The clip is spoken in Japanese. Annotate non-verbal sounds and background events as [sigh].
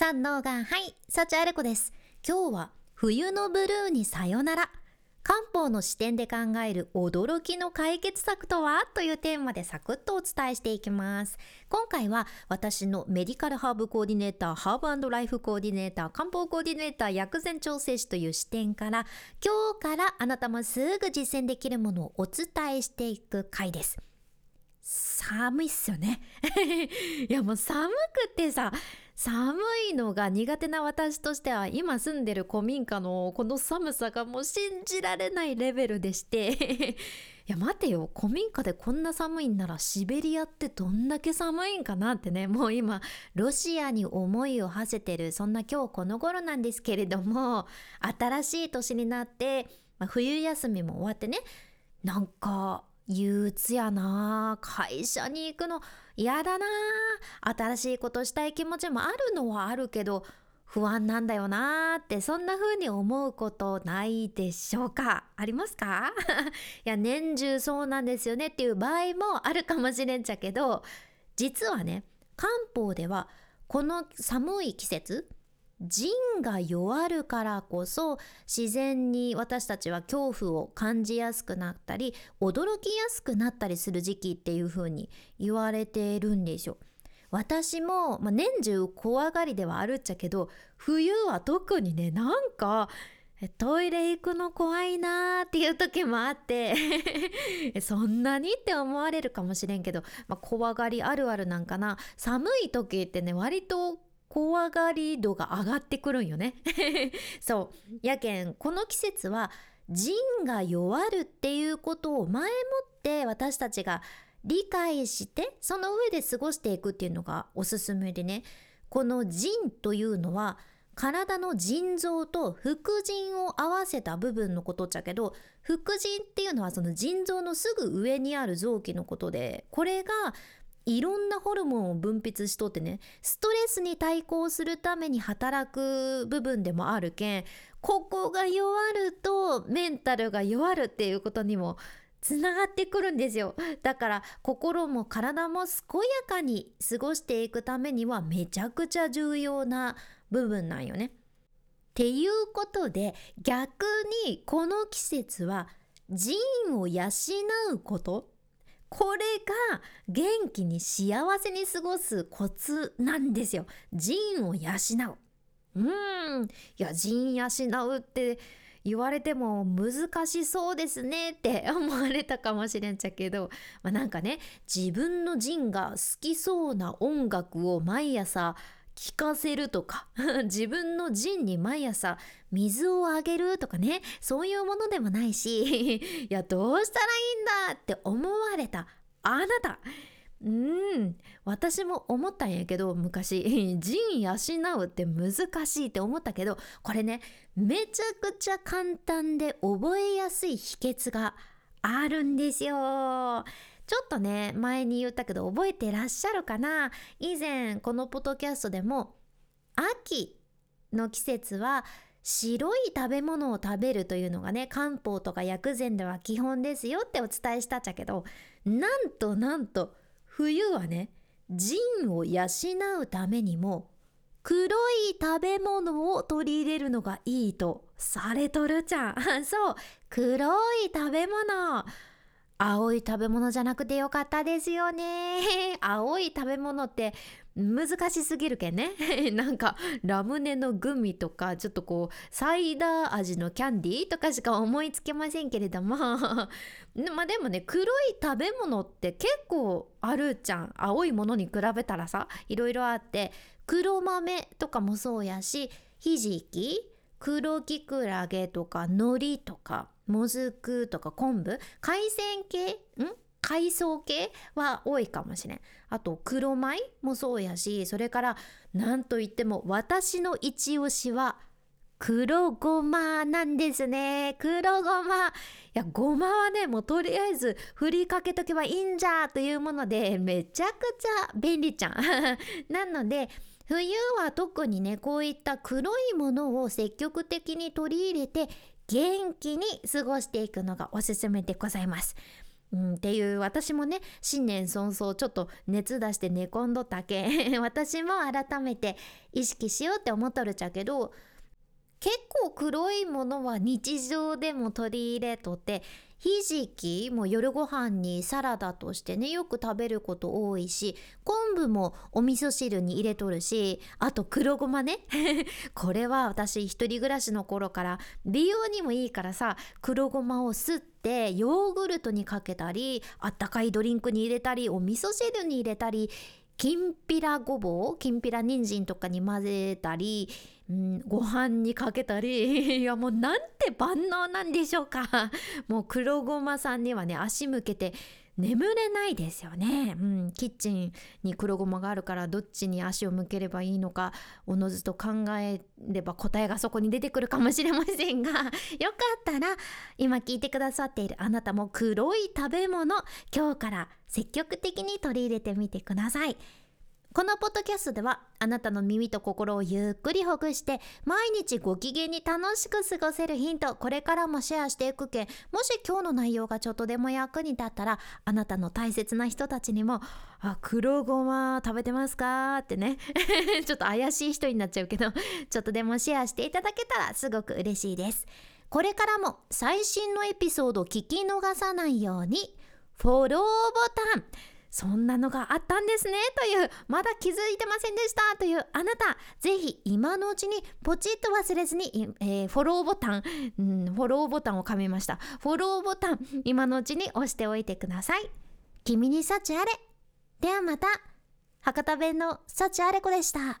三能がはい幸あれ子です。今日は冬のブルーにさよなら。漢方の視点で考える驚きの解決策とは？というテーマでサクッとお伝えしていきます。今回は私のメディカルハーブコーディネーターハーブライフコーディネーター漢方コーディネーター薬膳調整士という視点から今日からあなたもすぐ実践できるものをお伝えしていく回です。寒いっすよね。[laughs] いやもう寒くてさ寒いのが苦手な私としては今住んでる古民家のこの寒さがもう信じられないレベルでして。[laughs] いや待てよ。古民家でこんな寒いんならシベリアってどんだけ寒いんかなってね。もう今ロシアに思いを馳せてるそんな今日この頃なんですけれども。新しい年になって、まあ、冬休みも終わってね。なんか憂鬱やな。会社に行くの嫌だな。新しいことしたい気持ちもあるのはあるけど不安なんだよなーってそんな風に思うことないでしょうか？[laughs] ありますか？[laughs] いや年中そうなんですよねっていう場合もあるかもしれんちゃけど実はね漢方ではこの寒い季節腎が弱るからこそ自然に私たちは恐怖を感じやすくなったり驚きやすくなったりする時期っていう風に言われているんでしょ。私も、まあ、年中怖がりではあるっちゃけど冬は特にねなんかトイレ行くの怖いなーっていう時もあって [laughs] そんなにって思われるかもしれんけど、まあ、怖がりあるあるなんかな寒い時ってね割と怖がり度が上がってくるんよね。[laughs] そう。やけんこの季節は腎が弱るっていうことを前もって私たちが理解してその上で過ごしていくっていうのがおすすめでね。この腎というのは体の腎臓と副腎を合わせた部分のことっちゃけど副腎っていうのはその腎臓のすぐ上にある臓器のことでこれがいろんなホルモンを分泌しとってねストレスに対抗するために働く部分でもあるけんここが弱るとメンタルが弱るっていうことにもつながってくるんですよだから心も体も健やかに過ごしていくためにはめちゃくちゃ重要な部分なんよね。っていうことで逆にこの季節は腎を養うことこれが元気に幸せに過ごすコツなんですよ。腎を養う。うん。いや、腎養うって言われても難しそうですねって思われたかもしれんちゃけど、まあ、なんかね、自分の腎が好きそうな音楽を毎朝聞かせるとか [laughs] 自分の腎に毎朝水をあげるとかねそういうものでもないし [laughs] いやどうしたらいいんだって思われたあなた。うん私も思ったんやけど昔 [laughs] 腎養うって難しいって思ったけどこれねめちゃくちゃ簡単で覚えやすい秘訣があるんですよ。ちょっとね前に言ったけど覚えてらっしゃるかな？以前このポッドキャストでも秋の季節は白い食べ物を食べるというのがね漢方とか薬膳では基本ですよってお伝えしたっちゃけどなんとなんと冬はね腎を養うためにも黒い食べ物を取り入れるのがいいとされとるじゃん。[laughs] そう黒い食べ物。青い食べ物じゃなくてよかったですよね。[laughs] 青い食べ物って難しすぎるけんね。[laughs] なんかラムネのグミとかちょっとこうサイダー味のキャンディーとかしか思いつけませんけれども [laughs] まあでもね黒い食べ物って結構あるじゃん。青いものに比べたらさいろいろあって黒豆とかもそうやしひじき黒きくらげとか海苔とかもずくとか昆布？海鮮系？ん？海藻系は多いかもしれん。あと黒米もそうやしそれから何といっても私の一押しは黒ごまなんですね。黒ごま。いやごまはねもうとりあえず振りかけとけばいいんじゃというものでめちゃくちゃ便利ちゃん。[laughs] なので冬は特にねこういった黒いものを積極的に取り入れて元気に過ごしていくのがおすすめでございます。うん、っていう私もね新年早々ちょっと熱出して寝込んどったけ [laughs] 私も改めて意識しようって思っとるちゃけど結構黒いものは日常でも取り入れとってひじきも夜ご飯にサラダとしてねよく食べること多いし昆布もお味噌汁に入れとるしあと黒ごまね。[laughs] これは私一人暮らしの頃から美容にもいいからさ黒ごまをすってヨーグルトにかけたりあったかいドリンクに入れたりお味噌汁に入れたりきんぴらごぼうきんぴら人参とかに混ぜたりうん、ご飯にかけたり [laughs] いやもうなんて万能なんでしょうか。[laughs] もう黒ごまさんにはね足向けて眠れないですよね、うん、キッチンに黒ごまがあるからどっちに足を向ければいいのかおのずと考えれば答えがそこに出てくるかもしれませんが [laughs] よかったら今聞いてくださっているあなたも黒い食べ物今日から積極的に取り入れてみてください。このポッドキャストではあなたの耳と心をゆっくりほぐして毎日ご機嫌に楽しく過ごせるヒントこれからもシェアしていくけもし今日の内容がちょっとでも役に立ったらあなたの大切な人たちにも「あ黒ごま食べてますか?」ってね。[laughs] ちょっと怪しい人になっちゃうけどちょっとでもシェアしていただけたらすごく嬉しいです。これからも最新のエピソード聞き逃さないようにフォローボタン。そんなのがあったんですね。というまだ気づいてませんでした。というあなたぜひ今のうちにポチッと忘れずに、えー、フォローボタン、うん、フォローボタンを噛みました。フォローボタン今のうちに押しておいてください。君に幸あれ。ではまた。博多弁の幸あれ子でした。